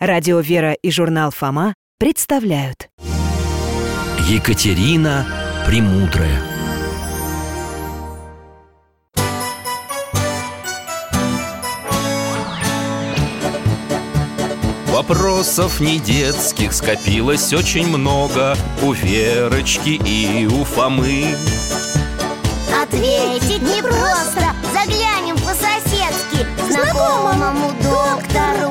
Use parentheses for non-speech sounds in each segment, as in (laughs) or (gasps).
Радио «Вера» и журнал «Фома» представляют. Екатерина Премудрая. Вопросов не детских скопилось очень много У Верочки и у Фомы. Ответить непросто Заглянем по-соседски Знакомому доктору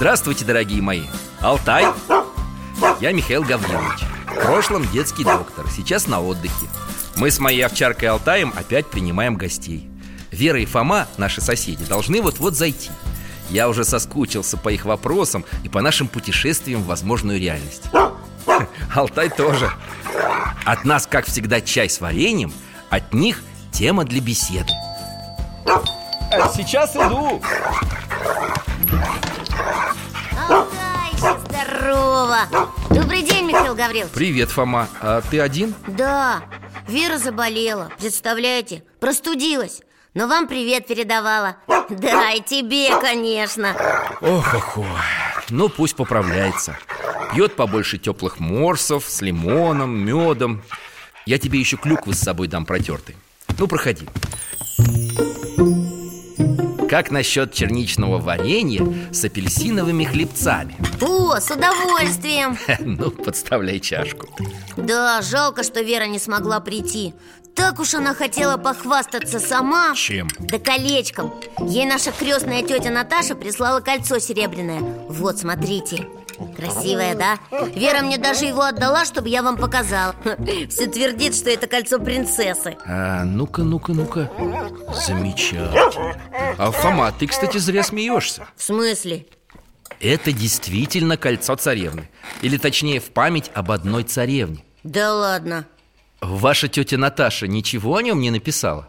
Здравствуйте, дорогие мои! Алтай! Я Михаил Гаврилович. В прошлом детский доктор, сейчас на отдыхе. Мы с моей овчаркой Алтаем опять принимаем гостей. Вера и Фома, наши соседи, должны вот-вот зайти. Я уже соскучился по их вопросам и по нашим путешествиям в возможную реальность. Алтай тоже. От нас, как всегда, чай с вареньем От них тема для беседы. Сейчас иду здорово! Добрый день, Михаил Гаврилович. Привет, Фома, а ты один? Да, Вера заболела, представляете? Простудилась. Но вам привет передавала. Да, и тебе, конечно. Ох, ох, ох. Ну, пусть поправляется. Пьет побольше теплых морсов с лимоном, медом. Я тебе еще клюквы с собой дам протертый. Ну, проходи Как насчет черничного варенья с апельсиновыми хлебцами? О, с удовольствием. (laughs) Ну, подставляй чашку. Да, жалко, что Вера не смогла прийти. Так уж она хотела похвастаться сама. Чем? Да колечком. Ей наша крестная тетя Наташа прислала кольцо серебряное. Вот, смотрите Красивое, да? Вера мне даже его отдала, чтобы я вам показал. (laughs) Все твердит, что это кольцо принцессы. А, Ну-ка, ну-ка, ну-ка. Замечательно. А, Фома, ты, кстати, зря смеешься. В смысле? Это действительно кольцо царевны. Или точнее, в память об одной царевне. Да ладно. Ваша тетя Наташа ничего о нем не написала?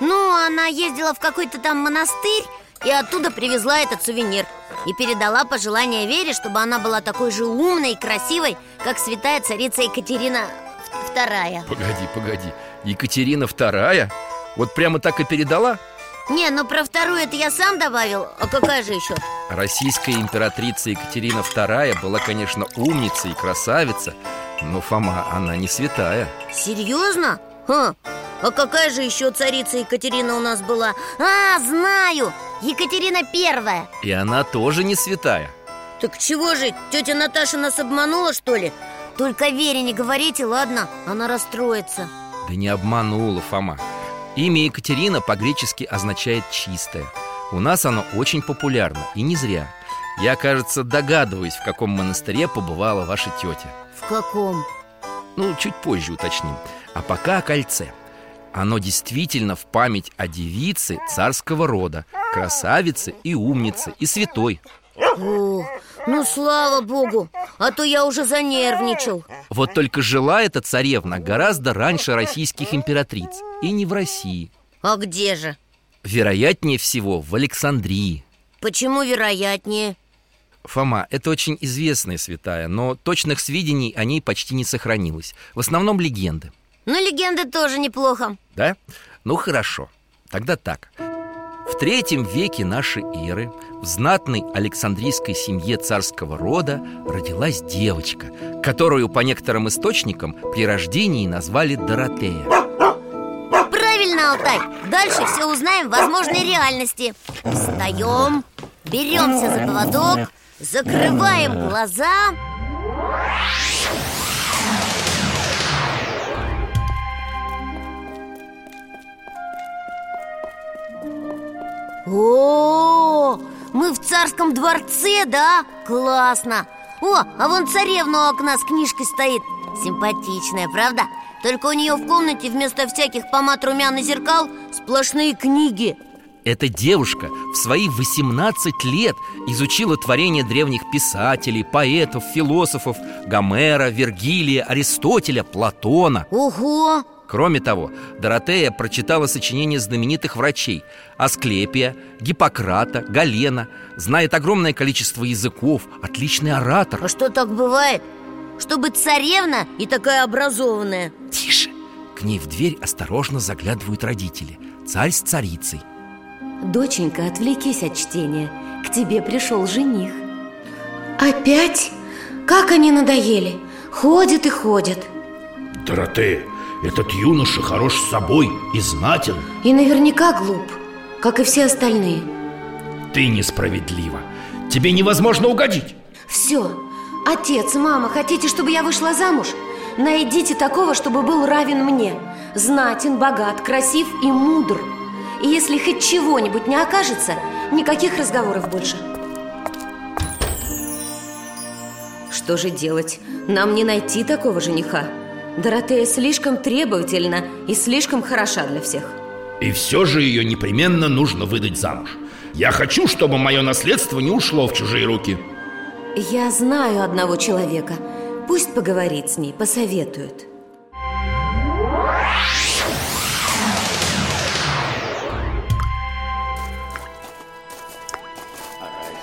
Ну, она ездила в какой-то там монастырь И оттуда привезла этот сувенир И передала пожелание Вере, чтобы она была такой же умной и красивой Как святая царица Екатерина Вторая Погоди, погоди Екатерина вторая? Вот прямо так и передала? Не, ну про вторую это я сам добавил А какая же еще? Российская императрица Екатерина вторая была, конечно, умница и красавица Но, Фома, она не святая Серьезно? Ха. А какая же еще царица Екатерина у нас была? А, знаю! Екатерина Первая И она тоже не святая Так чего же, тетя Наташа нас обманула, что ли? Только Вере не говорите, ладно? Она расстроится Да не обманула, Фома Имя Екатерина по-гречески означает «чистая» У нас оно очень популярно, и не зря Я, кажется, догадываюсь, в каком монастыре побывала ваша тетя В каком? Ну, чуть позже уточним А пока о кольце Оно действительно в память о девице царского рода Красавице и умнице, и святой. О, ну слава богу, а то я уже занервничал. Вот только жила эта царевна гораздо раньше российских императриц И не в России. А где же? Вероятнее всего в Александрии. Почему вероятнее? Фома, это очень известная святая, но точных сведений о ней почти не сохранилось. В основном легенды Ну, легенды тоже неплохо. Да? Ну хорошо, тогда так. В третьем веке нашей эры в знатной Александрийской семье царского рода родилась девочка Которую по некоторым источникам при рождении назвали Доротея. Правильно, Алтай. Дальше все узнаем в возможной реальности. Встаем, беремся за поводок Закрываем глаза О, мы в царском дворце, да? Классно! О, а вон царевна у окна с книжкой стоит Симпатичная, правда? Только у нее в комнате вместо всяких помад, румян и зеркал Сплошные книги Эта девушка в свои 18 лет изучила творения древних писателей, поэтов, философов Гомера, Вергилия, Аристотеля, Платона Ого! Кроме того, Доротея прочитала сочинения знаменитых врачей Асклепия, Гиппократа, Галена. Знает огромное количество языков, отличный оратор. А что так бывает? Чтобы царевна и такая образованная? Тише! К ней в дверь осторожно заглядывают родители. Царь с царицей. Доченька, отвлекись от чтения. К тебе пришел жених. Опять? Как они надоели! Ходят и ходят. Доротея, этот юноша хорош собой и знатен И наверняка глуп Как и все остальные. Ты несправедлива. Тебе невозможно угодить. Все, отец, мама, хотите, чтобы я вышла замуж? Найдите такого, чтобы был равен мне. Знатен, богат, красив и мудр. И если хоть чего-нибудь не окажется Никаких разговоров больше. Что же делать? Нам не найти такого жениха Доротея слишком требовательна и слишком хороша для всех. И все же ее непременно нужно выдать замуж. Я хочу, чтобы мое наследство не ушло в чужие руки. Я знаю одного человека. Пусть поговорит с ней, посоветует.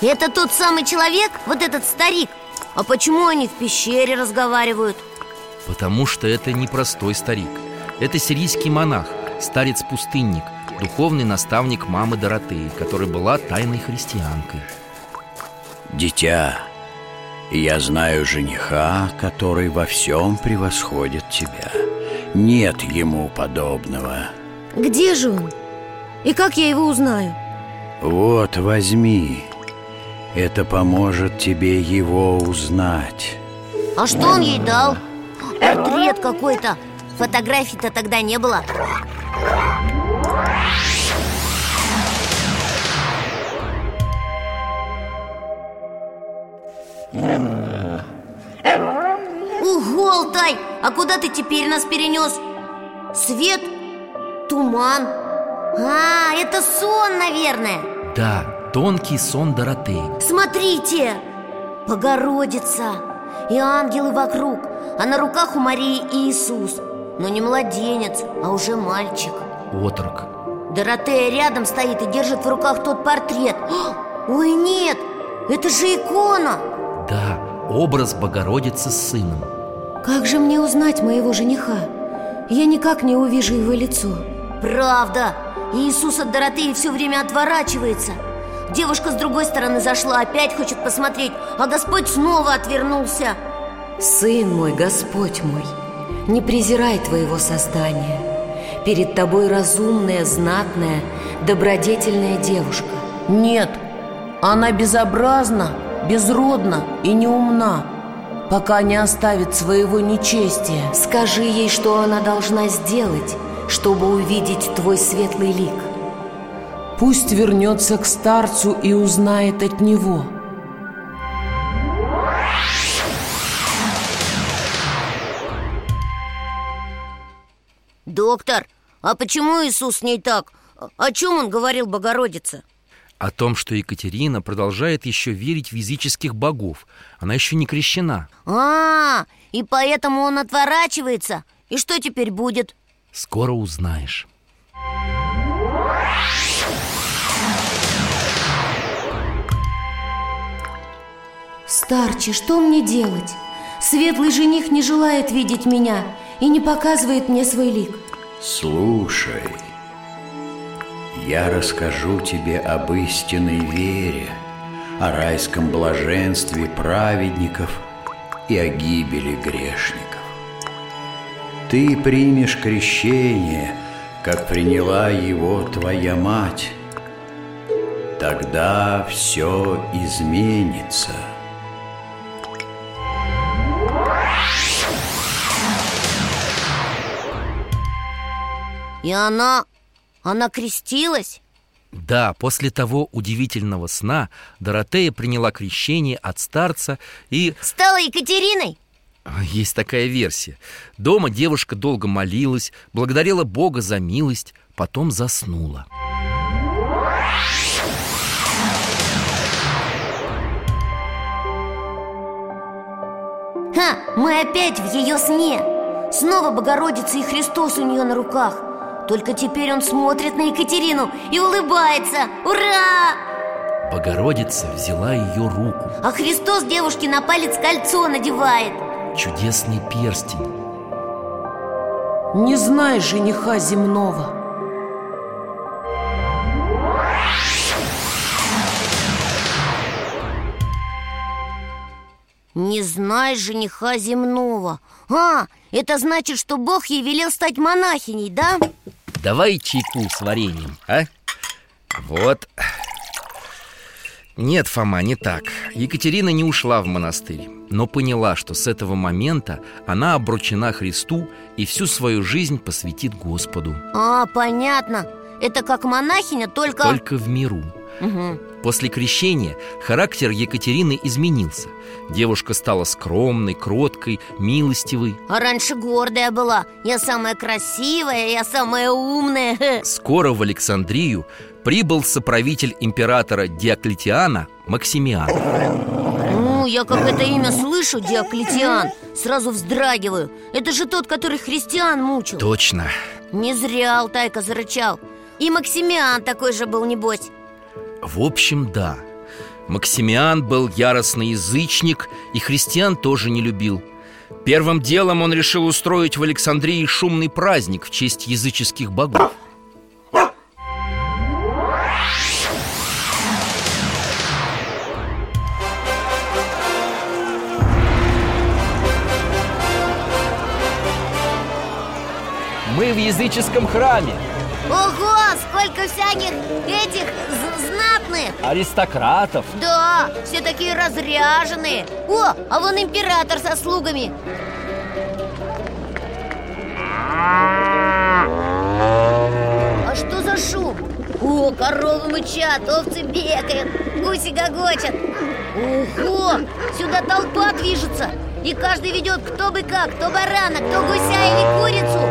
Это тот самый человек, вот этот старик. А почему они в пещере разговаривают? Потому что это не простой старик Это сирийский монах, старец-пустынник Духовный наставник мамы Доротеи Которая была тайной христианкой Дитя, я знаю жениха, который во всем превосходит тебя Нет ему подобного Где же он? И как я его узнаю? Вот, возьми Это поможет тебе его узнать А что он ей дал? Портрет какой-то Фотографий-то тогда не было Ого, Алтай! А куда ты теперь нас перенес? Свет? Туман? А, это сон, наверное Да, тонкий сон Доротеи Смотрите! Богородица И ангелы вокруг А на руках у Марии Иисус Но не младенец, а уже мальчик Отрок Доротея рядом стоит и держит в руках тот портрет (gasps) Ой, нет! Это же икона! Да, образ Богородицы с сыном Как же мне узнать моего жениха? Я никак не увижу его лицо Правда! Иисус от Доротеи все время отворачивается Девушка с другой стороны зашла, опять хочет посмотреть А Господь снова отвернулся. Сын мой, Господь мой, не презирай твоего создания. Перед тобой разумная, знатная, добродетельная девушка. Нет, она безобразна, безродна и неумна Пока не оставит своего нечестия. Скажи ей, что она должна сделать, чтобы увидеть твой светлый лик Пусть вернется к старцу и узнает от него Доктор, а почему Иисус с ней так? О чем он говорил Богородице? О том, что Екатерина продолжает еще верить в языческих богов Она еще не крещена А, и поэтому он отворачивается И что теперь будет? Скоро узнаешь Старче, что мне делать? Светлый жених не желает видеть меня и не показывает мне свой лик Слушай, я расскажу тебе об истинной вере, о райском блаженстве праведников и о гибели грешников. Ты примешь крещение, как приняла его твоя мать. Тогда все изменится. И она... она крестилась? Да, после того удивительного сна Доротея приняла крещение от старца и... Стала Екатериной? Есть такая версия Дома девушка долго молилась, благодарила Бога за милость Потом заснула Ха, мы опять в ее сне Снова Богородица и Христос у нее на руках Только теперь он смотрит на Екатерину и улыбается. Ура! Богородица взяла ее руку. А Христос девушке на палец кольцо надевает. Чудесный перстень. Не знай жениха земного. Не знай жениха земного А, это значит, что Бог ей велел стать монахиней, да? Давай чайку с вареньем, а? Вот. Нет, Фома, не так. Екатерина не ушла в монастырь Но поняла, что с этого момента Она обручена Христу И всю свою жизнь посвятит Господу. А, понятно. Это как монахиня, только... Только в миру Угу. После крещения характер Екатерины изменился. Девушка стала скромной, кроткой, милостивой. А раньше гордая была. Я самая красивая, я самая умная. (laughs) Скоро в Александрию прибыл соправитель императора Диоклетиана Максимиан. Ну, я как это имя слышу, Диоклетиан Сразу вздрагиваю. Это же тот, который христиан мучил. Точно. Не зря Алтайка зарычал. И Максимиан такой же был, небось В общем, да. Максимиан был яростный язычник И христиан тоже не любил. Первым делом он решил устроить в Александрии шумный праздник в честь языческих богов. Мы в языческом храме. Ого, сколько всяких этих знатных Аристократов. Да, все такие разряженные. О, а вон император со слугами. А что за шум? О, коровы мычат, овцы бегают, гуси гогочат. Ого, сюда толпа движется. И каждый ведет кто быка, кто барана, кто гуся или курицу.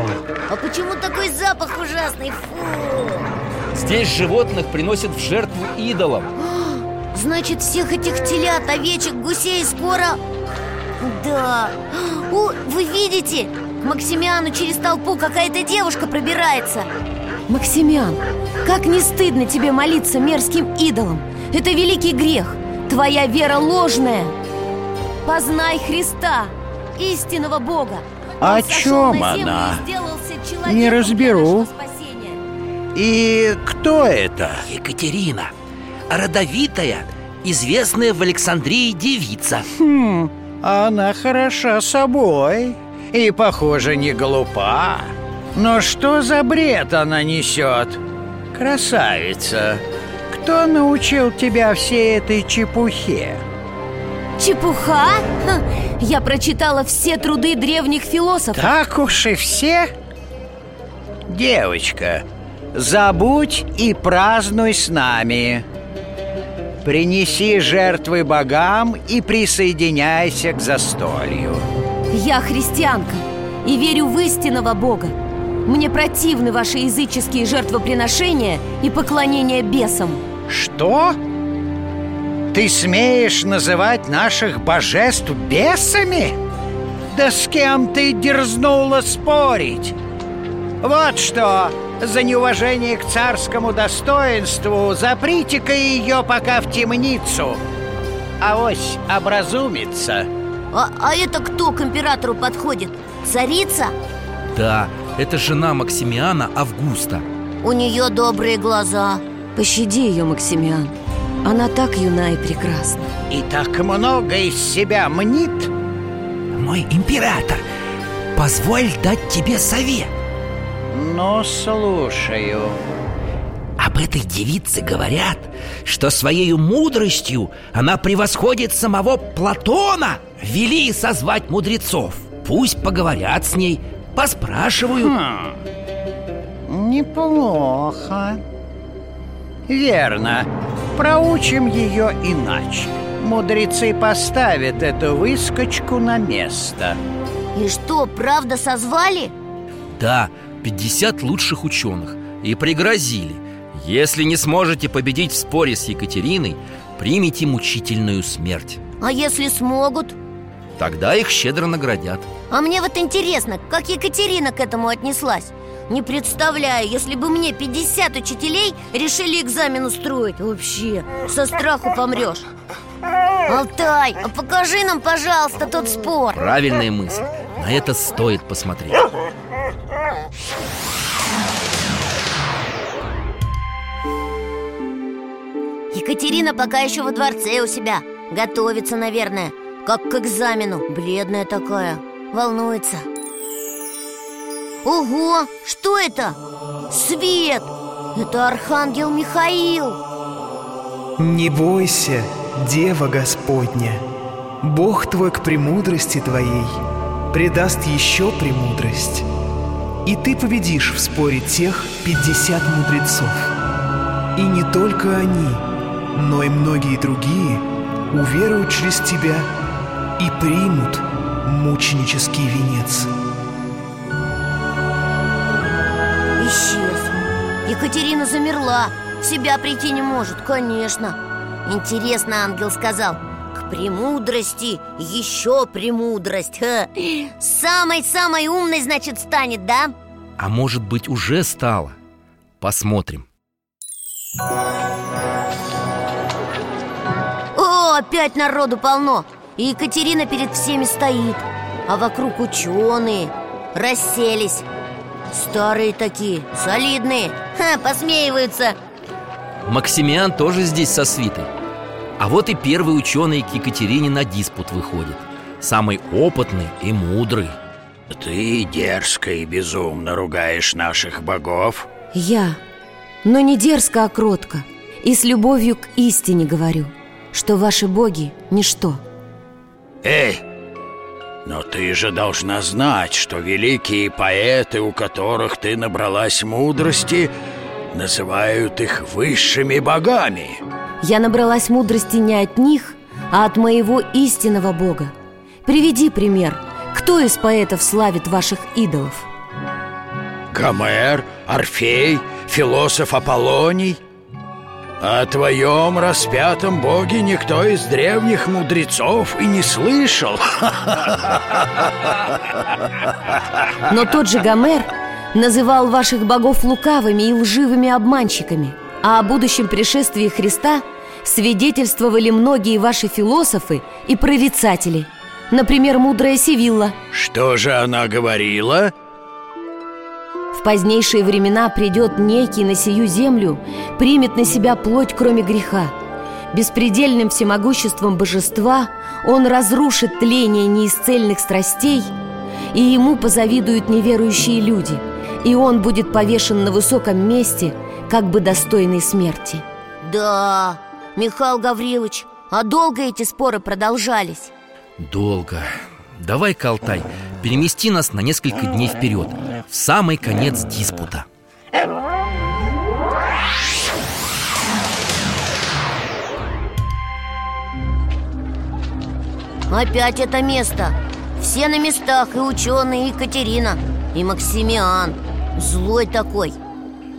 А почему такой запах ужасный? Фу! Здесь животных приносят в жертву идолам. (gasps) Значит, всех этих телят, овечек, гусей скоро... Да... (gasps) О, вы видите? К Максимиану через толпу какая-то девушка пробирается. Максимиан, как не стыдно тебе молиться мерзким идолам? Это великий грех. Твоя вера ложная. Познай Христа, истинного Бога. О Он сошел чем она? Не разберу. И кто это? Екатерина Родовитая, известная в Александрии девица Хм, она хороша собой и, похоже, не глупа. Но что за бред она несет? Красавица, кто научил тебя всей этой чепухе? Чепуха? Ха, Я прочитала все труды древних философов Так уж и все? Девочка, забудь и празднуй с нами. Принеси жертвы богам и присоединяйся к застолью. Я христианка и верю в истинного Бога Мне противны ваши языческие жертвоприношения и поклонение бесам Что? Ты смеешь называть наших божеств бесами? Да с кем ты дерзнула спорить? Вот что, за неуважение к царскому достоинству заприте-ка ее пока в темницу. Авось образумится. а, а это кто к императору подходит? Царица? Да, это жена Максимиана Августа У нее добрые глаза Пощади ее, Максимиан Она так юна и прекрасна И так много из себя мнит. Мой император, позволь дать тебе совет Ну, слушаю. Об этой девице говорят, что своей мудростью она превосходит самого Платона Вели созвать мудрецов Пусть поговорят с ней, поспрашивают Хм, неплохо. Верно. Проучим ее иначе. мудрецы поставят эту выскочку на место И что, правда созвали? Да, 50 лучших ученых И пригрозили Если не сможете победить в споре с Екатериной Примите мучительную смерть А если смогут? Тогда их щедро наградят. А мне вот интересно, как Екатерина к этому отнеслась? Не представляю, если бы мне 50 учителей решили экзамен устроить Вообще, со страху помрешь Алтай, а покажи нам, пожалуйста, тот спор. Правильная мысль. На это стоит посмотреть Екатерина пока еще во дворце у себя. Готовится, наверное. Как к экзамену. Бледная такая. Волнуется. Ого! Что это? Свет! Это Архангел Михаил! Не бойся, Дева Господня. Бог твой к премудрости твоей Придаст еще премудрость И ты победишь в споре тех пятьдесят мудрецов. И не только они, но и многие другие Уверуют через тебя И примут мученический венец. Исчез. Екатерина замерла. В себя прийти не может, конечно. Интересно, ангел сказал премудрости еще премудрость. Самой-самой умной, значит, станет, да? А может быть уже стало Посмотрим. О, опять народу полно. И Екатерина перед всеми стоит А вокруг ученые Расселись. Старые такие, солидные. Ха, Посмеиваются. Максимиан тоже здесь со свитой А вот и первый ученый к Екатерине на диспут выходит. Самый опытный и мудрый. Ты дерзко и безумно ругаешь наших богов. Я, но не дерзко, а кротко. И с любовью к истине говорю Что ваши боги – ничто. Эй, но ты же должна знать, что великие поэты, у которых ты набралась мудрости Называют их высшими богами Я набралась мудрости не от них, а от моего истинного бога. Приведи пример Кто из поэтов славит ваших идолов? Гомер, Орфей, философ Аполлоний. О твоем распятом боге никто из древних мудрецов и не слышал. Но тот же Гомер называл ваших богов лукавыми и лживыми обманщиками А о будущем пришествии Христа свидетельствовали многие ваши философы и прорицатели. Например, мудрая Сивилла. Что же она говорила? В позднейшие времена придет некий на сию землю Примет на себя плоть, кроме греха. Беспредельным всемогуществом божества Он разрушит тление неисцельных страстей И ему позавидуют неверующие люди И он будет повешен на высоком месте Как бы достойной смерти. Да, Михаил Гаврилович, а долго эти споры продолжались? Долго. Давай, Калтай, перемести нас на несколько дней вперед В самый конец диспута. Опять это место. Все на местах, и ученые, и Екатерина И Максимиан. Злой такой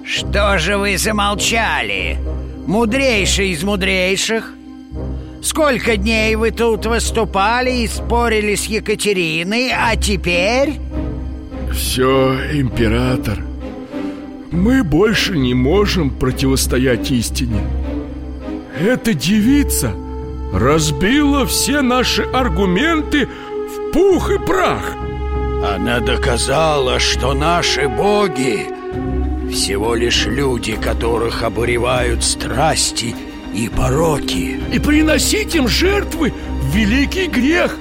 Что же вы замолчали? Мудрейший из мудрейших? Сколько дней вы тут выступали и спорили с Екатериной, а теперь... Все, император Мы больше не можем противостоять истине Эта девица разбила все наши аргументы в пух и прах Она доказала, что наши боги всего лишь люди, которых обуревают страсти и пороки И приносить им жертвы – великий грех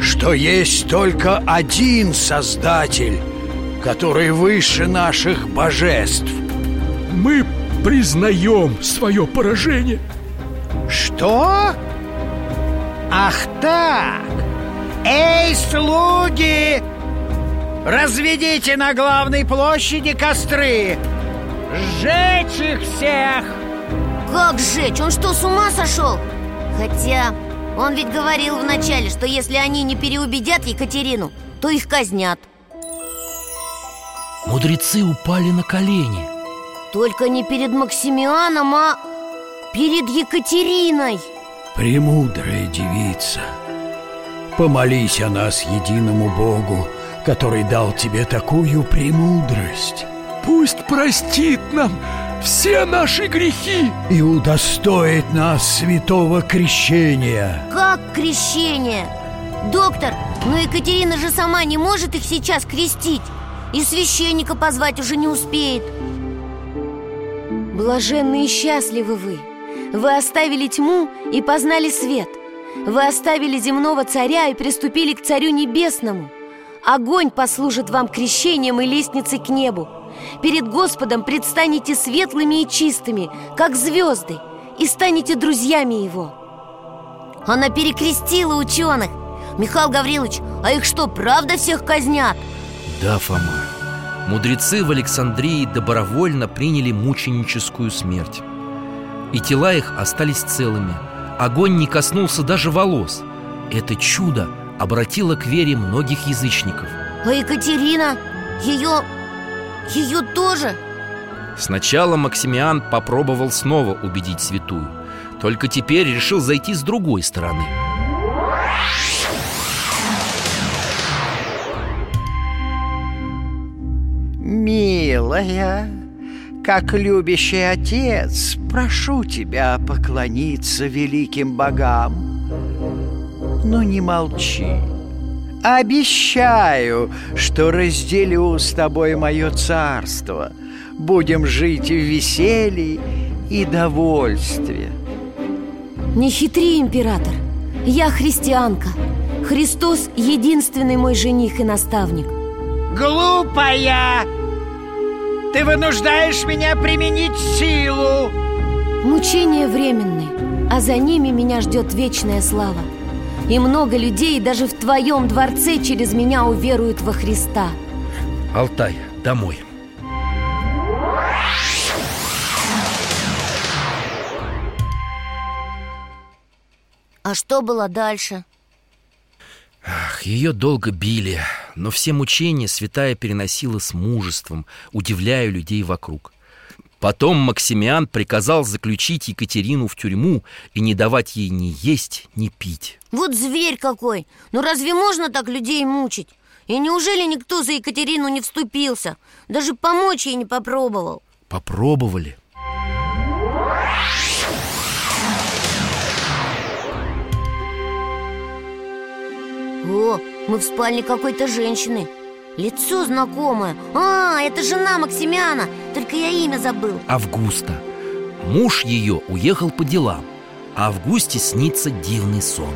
Что есть только один Создатель, который выше наших божеств Мы признаем свое поражение Что? Ах так! Эй, слуги! Разведите на главной площади костры! Сжечь их всех! Как сжечь? Он что, с ума сошел? Хотя он ведь говорил вначале, что если они не переубедят Екатерину, то их казнят Мудрецы упали на колени Только не перед Максимианом, а перед Екатериной Премудрая девица Помолись о нас единому Богу Который дал тебе такую премудрость. Пусть простит нам все наши грехи. И удостоит нас святого крещения. Как крещение? Доктор, но Екатерина же сама не может их сейчас крестить. И священника позвать уже не успеет. Блаженны и счастливы вы. Вы оставили тьму и познали свет. Вы оставили земного царя и приступили к царю небесному Огонь послужит вам крещением и лестницей к небу. Перед Господом предстанете светлыми и чистыми, как звезды И станете друзьями Его Она перекрестила ученых. Михаил Гаврилович, а их что, правда всех казнят? Да, Фома. Мудрецы в Александрии добровольно приняли мученическую смерть. И тела их остались целыми. Огонь не коснулся даже волос. Это чудо обратило к вере многих язычников А Екатерина? Ее... ее тоже? Сначала Максимиан попробовал снова убедить святую Только теперь решил зайти с другой стороны Милая, как любящий отец, прошу тебя поклониться великим богам. Но не молчи. Обещаю, что разделю с тобой мое царство. Будем жить в веселье и довольстве. Не хитри, император Я христианка Христос – единственный мой жених и наставник Глупая! Ты вынуждаешь меня применить силу! Мучения временные, а за ними меня ждет вечная слава И много людей даже в твоем дворце через меня уверуют во Христа Алтай, домой А что было дальше? Ах, ее долго били, но все мучения святая переносила с мужеством, удивляя людей вокруг. Потом Максимиан приказал заключить Екатерину в тюрьму и не давать ей ни есть, ни пить. Вот зверь какой! Ну разве можно так людей мучить? И неужели никто за Екатерину не вступился? Даже помочь ей не попробовал Попробовали. О, мы в спальне какой-то женщины Лицо знакомое А, это жена Максимяна Только я имя забыл Августа. Муж ее уехал по делам, а Августе снится дивный сон.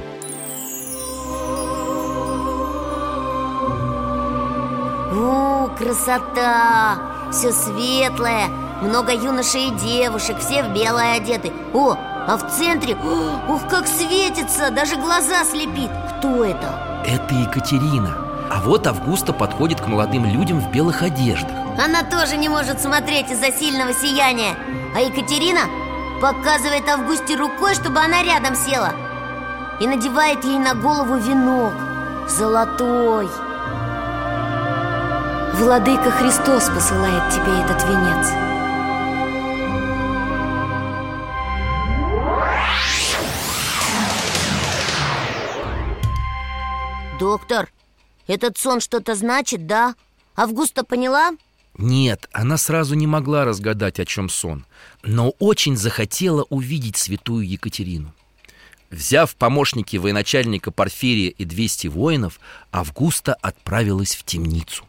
О, красота! Все светлое Много юношей и девушек Все в белое одеты О, а в центре Ух, как светится Даже глаза слепит Кто это? Это Екатерина. А вот Августа подходит к молодым людям в белых одеждах. Она тоже не может смотреть из-за сильного сияния. А Екатерина показывает Августе рукой, чтобы она рядом села. И надевает ей на голову венок Золотой. Владыка Христос посылает тебе этот венец. Доктор, этот сон что-то значит, да? Августа поняла? Нет, она сразу не могла разгадать, о чем сон, но очень захотела увидеть святую Екатерину. Взяв помощники военачальника Порфирия и 200 воинов, Августа отправилась в темницу.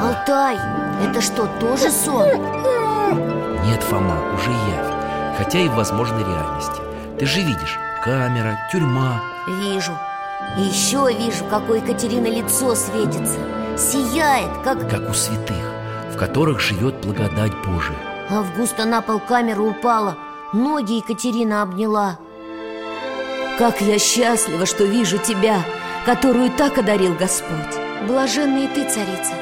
Алтай, это что, тоже сон? Нет, Фома, уже явь, хотя и в возможной реальности. Ты же видишь, камера, тюрьма. Вижу. И еще вижу, какое Екатерина лицо светится. Сияет, как... как у святых, в которых живет благодать Божия. Августа на пол камеры упала Ноги Екатерина обняла. Как я счастлива, что вижу тебя, которую так одарил Господь. Блаженна и ты, царица.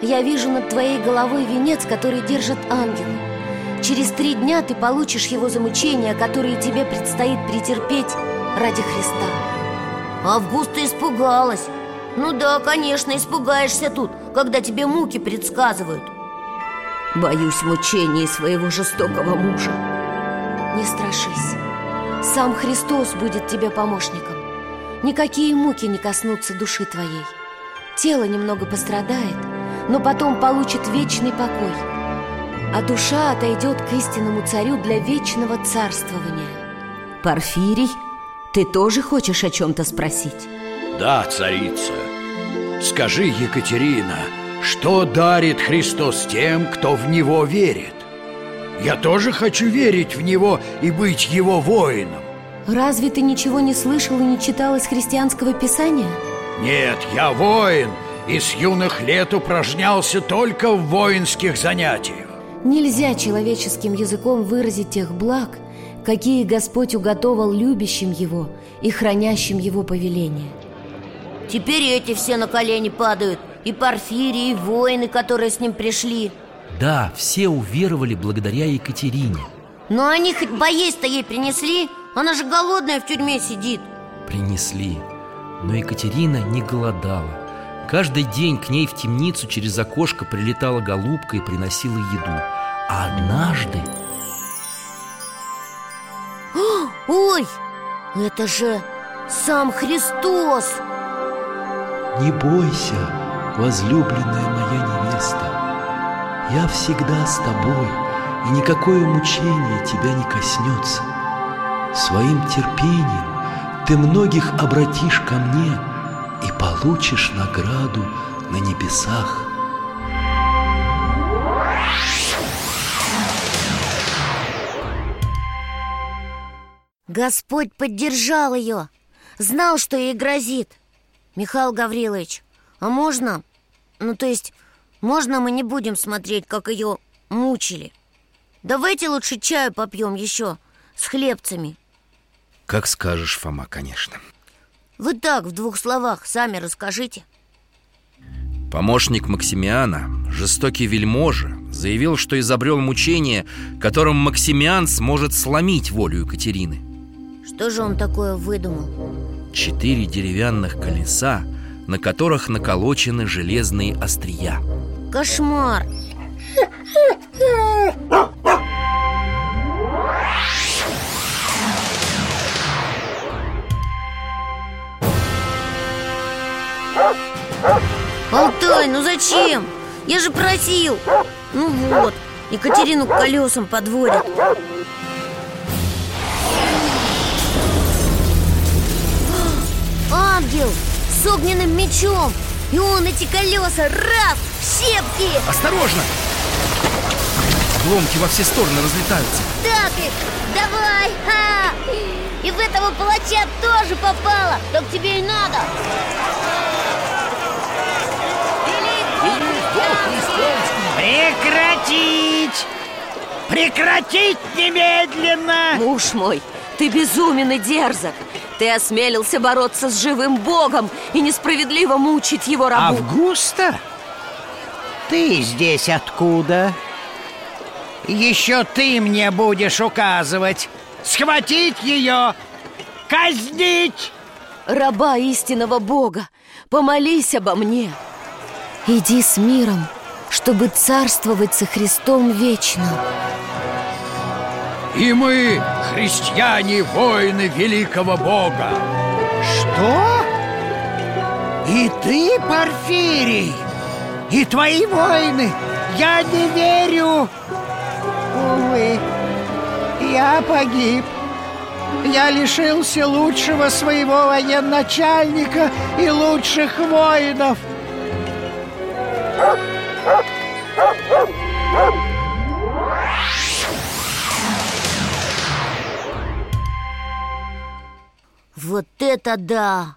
Я вижу над твоей головой венец, который держит ангел Через три дня ты получишь его за мучения, которые тебе предстоит претерпеть ради Христа. Августа испугалась. Ну да, конечно, испугаешься тут, когда тебе муки предсказывают. Боюсь мучений своего жестокого мужа. Не страшись. Сам Христос будет тебе помощником. Никакие муки не коснутся души твоей. Тело немного пострадает, но потом получит вечный покой А душа отойдет к истинному царю для вечного царствования Порфирий, ты тоже хочешь о чем-то спросить? Да, царица Скажи, Екатерина, что дарит Христос тем, кто в Него верит? Я тоже хочу верить в Него и быть Его воином Разве ты ничего не слышал и не читал из христианского писания? Нет, я воин и с юных лет упражнялся только в воинских занятиях Нельзя человеческим языком выразить тех благ, какие Господь уготовал любящим Его и хранящим Его повеление. Теперь эти все на колени падают И Порфирий, и воины, которые с ним пришли. Да, все уверовали благодаря Екатерине. Но они хоть поесть-то ей принесли? Она же голодная в тюрьме сидит. Принесли Но Екатерина не голодала Каждый день к ней в темницу через окошко прилетала голубка и приносила еду. А однажды... Ой, это же сам Христос! Не бойся, возлюбленная моя невеста Я всегда с тобой, и никакое мучение тебя не коснется. Своим терпением ты многих обратишь ко мне И получишь награду на небесах. Господь поддержал ее Знал, что ей грозит. Михаил Гаврилович, а можно... Ну, то есть, можно мы не будем смотреть, как ее мучили? Давайте лучше чаю попьем еще С хлебцами. Как скажешь, Фома, конечно Вы так, в двух словах, сами расскажите Помощник Максимиана, жестокий вельможа, заявил, что изобрел мучение, которым Максимиан сможет сломить волю Екатерины Что же он такое выдумал? Четыре деревянных колеса, на которых наколочены железные острия Кошмар! Алтай, ну зачем? Я же просил Ну вот, Екатерину к колесам подводят Ангел с огненным мечом И он эти колеса раз, в щепки Осторожно! Обломки во все стороны разлетаются Так их, давай! Ха! И в этого палача тоже попало Так тебе и надо Прекратить! Прекратить немедленно! Муж мой, ты безумен и дерзок Ты осмелился бороться с живым Богом И несправедливо мучить его рабу Августа? Ты здесь откуда? Еще ты мне будешь указывать Схватить ее! Казнить! Раба истинного Бога, помолись обо мне Иди с миром, чтобы царствовать со Христом вечно И мы, христиане, воины великого Бога Что? И ты, Порфирий? И твои воины? Я не верю Увы, я погиб Я лишился лучшего своего военачальника и лучших воинов это да!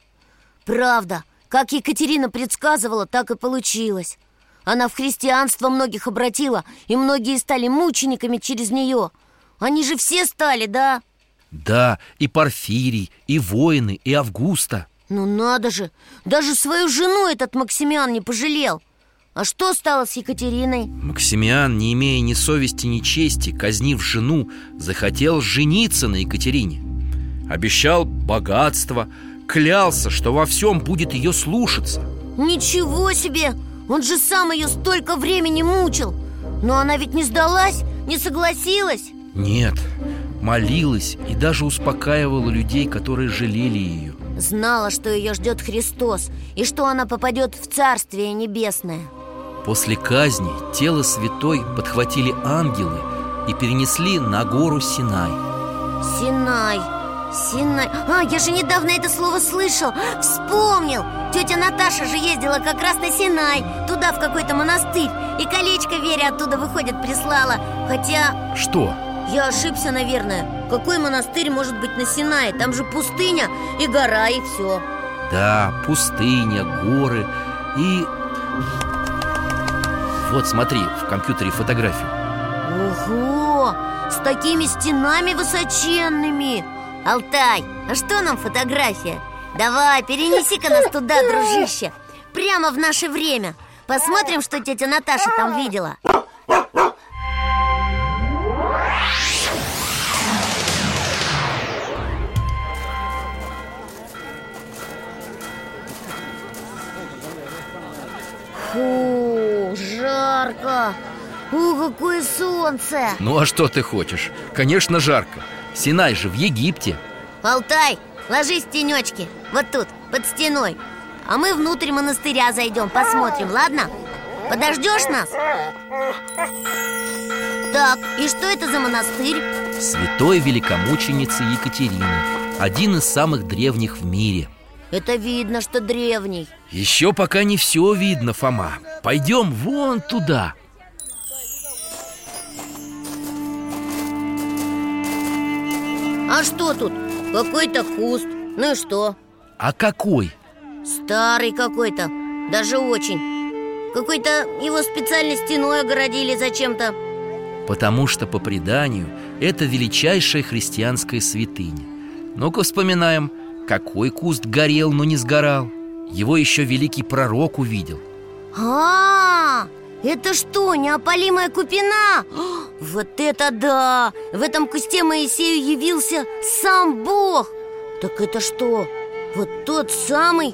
Правда, как Екатерина предсказывала, так и получилось Она в христианство многих обратила И многие стали мучениками через нее Они же все стали, да? Да, и Порфирий, и воины, и Августа Ну надо же! Даже свою жену этот Максимиан не пожалел А что стало с Екатериной? Максимиан, не имея ни совести, ни чести, казнив жену, захотел жениться на Екатерине Обещал богатство, клялся, что во всем будет ее слушаться. Ничего себе! Он же сам ее столько времени мучил! Но она ведь не сдалась, не согласилась! Нет, молилась и даже успокаивала людей, которые жалели ее Знала, что ее ждет Христос И что она попадет в Царствие Небесное. После казни тело святой подхватили ангелы и перенесли на гору Синай. Синай Синай А, я же недавно это слово слышал. Вспомнил. Тетя Наташа же ездила как раз на Синай Туда, в какой-то монастырь И колечко Вере оттуда, выходит, прислала. Хотя... Что? Я ошибся, наверное. Какой монастырь может быть на Синае? Там же пустыня и гора, и все Да, пустыня, горы и... Вот, смотри, в компьютере фотографию. Ого! С такими стенами высоченными Алтай, а что нам фотография? Давай, перенеси-ка нас туда, дружище. Прямо в наше время. Посмотрим, что тетя Наташа там видела. Фу, жарко. О, какое солнце. Ну а что ты хочешь? Конечно, жарко Синай же в Египте Алтай, ложись в тенечки Вот тут, под стеной А мы внутрь монастыря зайдем, посмотрим, ладно? Подождешь нас? Так, и что это за монастырь? Святой великомученицы Екатерины Один из самых древних в мире Это видно, что древний Еще пока не все видно, Фома Пойдем вон туда А что тут? Какой-то куст Ну и что? А какой? Старый какой-то Даже очень Какой-то его специально стеной огородили зачем-то Потому что, по преданию, это величайшая христианская святыня Ну-ка вспоминаем, какой куст горел, но не сгорал Его еще великий пророк увидел а, это что, неопалимая купина? Вот это да! В этом кусте Моисею явился сам Бог Так это что, вот тот самый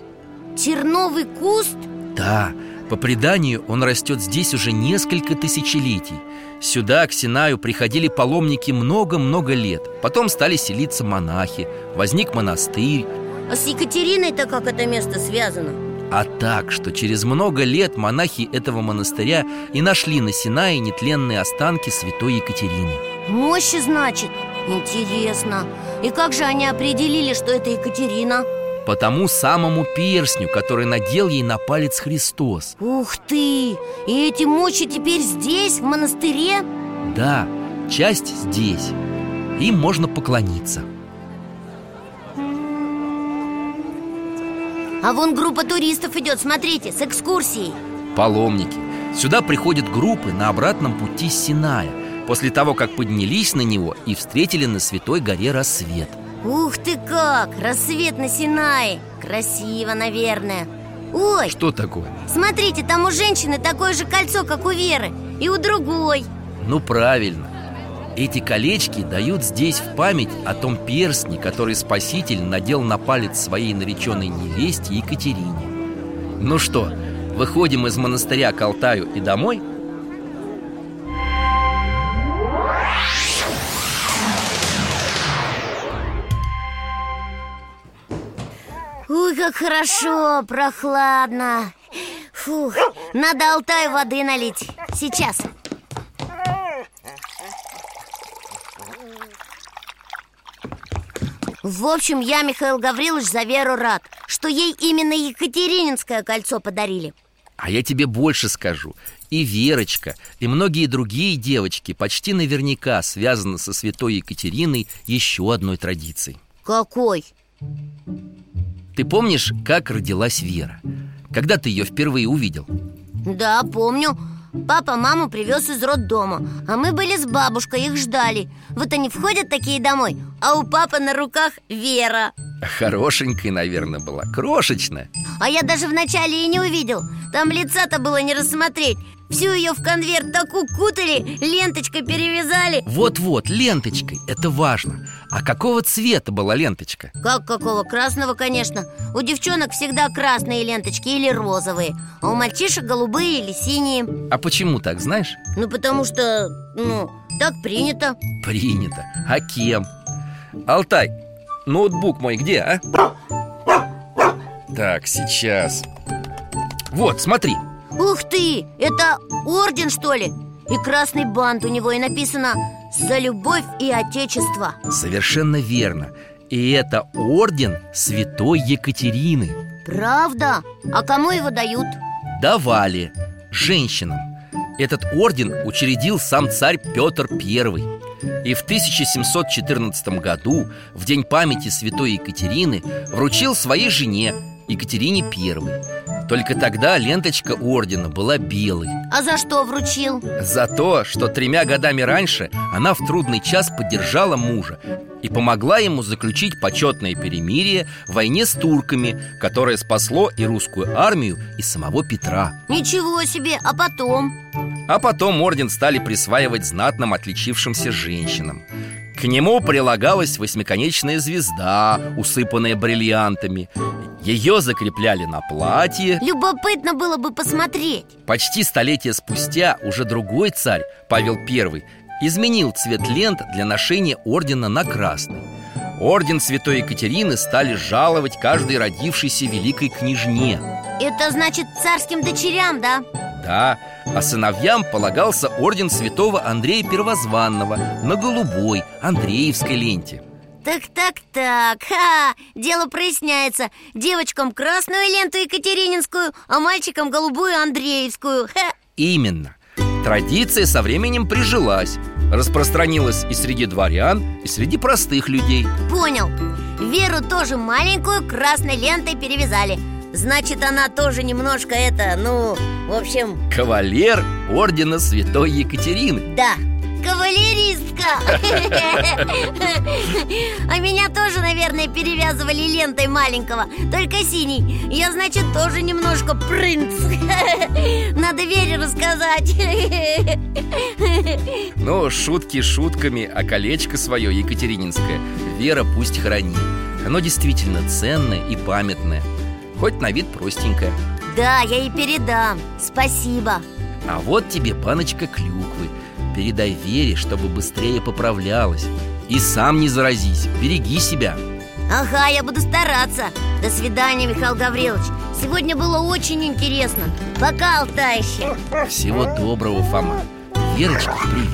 терновый куст? Да, по преданию он растет здесь уже несколько тысячелетий Сюда, к Синаю, приходили паломники много-много лет Потом стали селиться монахи, возник монастырь А с Екатериной-то как это место связано? А так, что через много лет монахи этого монастыря и нашли на Синае нетленные останки святой Екатерины Мощи, значит? Интересно И как же они определили, что это Екатерина? По тому самому перстню, который надел ей на палец Христос Ух ты! И эти мощи теперь здесь, в монастыре? Да, часть здесь Им можно поклониться А вон группа туристов идет, смотрите, с экскурсией. Паломники. Сюда приходят группы на обратном пути с Синая После того, как поднялись на него и встретили на Святой горе рассвет. Ух ты как! Рассвет на Синае! Красиво, наверное. Ой! Что такое? Смотрите, там у женщины такое же кольцо, как у Веры И у другой. Ну правильно Эти колечки дают здесь в память о том перстне, который Спаситель надел на палец своей нареченной невесте Екатерине. Ну что, выходим из монастыря к Алтаю и домой? Ой, как хорошо, прохладно. Фух, надо Алтаю воды налить. Сейчас В общем, я, Михаил Гаврилович, за Веру рад Что ей именно Екатерининское кольцо подарили А я тебе больше скажу И Верочка, и многие другие девочки Почти наверняка связаны со святой Екатериной Еще одной традицией Какой? Ты помнишь, как родилась Вера? Когда ты ее впервые увидел? Да, помню Папа маму привез из роддома А мы были с бабушкой, их ждали. Вот они входят такие домой А у папы на руках Вера Хорошенькая, наверное, была, крошечная. А я даже вначале и не увидел. Там лица-то было не рассмотреть. Всю ее в конверт так укутали, ленточкой перевязали. Вот-вот, ленточкой, это важно. А какого цвета была ленточка? Как какого? Красного, конечно. У девчонок всегда красные ленточки или розовые А у мальчишек голубые или синие. А почему так, знаешь? Ну, потому что, ну, так принято. Принято. А кем? Алтай, ноутбук мой где, а? Так, сейчас Вот, смотри Ух ты, это орден, что ли? И красный бант у него, и написано «За любовь и отечество» Совершенно верно И это орден святой Екатерины Правда? А кому его дают? Давали женщинам Этот орден учредил сам царь Петр I И в 1714 году, в день памяти святой Екатерины Вручил своей жене Екатерине I только тогда ленточка ордена была белой А за что вручил? За то, что тремя годами раньше она в трудный час поддержала мужа И помогла ему заключить почетное перемирие в войне с турками Которое спасло и русскую армию, и самого Петра Ничего себе, а потом? А потом орден стали присваивать знатным отличившимся женщинам к нему прилагалась восьмиконечная звезда, усыпанная бриллиантами Ее закрепляли на платье. Любопытно было бы посмотреть. Почти столетие спустя уже другой царь, Павел I Изменил цвет лент для ношения ордена на красный. Орден Святой Екатерины стали жаловать каждой родившейся великой княжне. Это значит царским дочерям, да? Да, а сыновьям полагался орден святого Андрея Первозванного На голубой, Андреевской ленте так-так-так, ха, дело проясняется. Девочкам красную ленту Екатерининскую, а мальчикам голубую Андреевскую. Ха. Именно. Традиция со временем прижилась. Распространилась и среди дворян, и среди простых людей. Понял. Веру тоже маленькую красной лентой перевязали. Значит, она тоже немножко это, ну, в общем... Кавалер ордена Святой Екатерины. Да, кавалеристка. А меня тоже, наверное, перевязывали лентой маленького. Только синий. Я, значит, тоже немножко принц. Надо Вере рассказать. Ну, шутки шутками, а колечко свое екатерининское Вера пусть хранит. Оно действительно ценное и памятное. Хоть на вид простенькое. Да, я и передам. Спасибо. А вот тебе баночка клюквы Передай Вере, чтобы быстрее поправлялась. И сам не заразись, береги себя. Ага, я буду стараться. До свидания, Михаил Гаврилович. Сегодня было очень интересно. Пока, Алтайще Всего доброго, Фома. Верочка, привет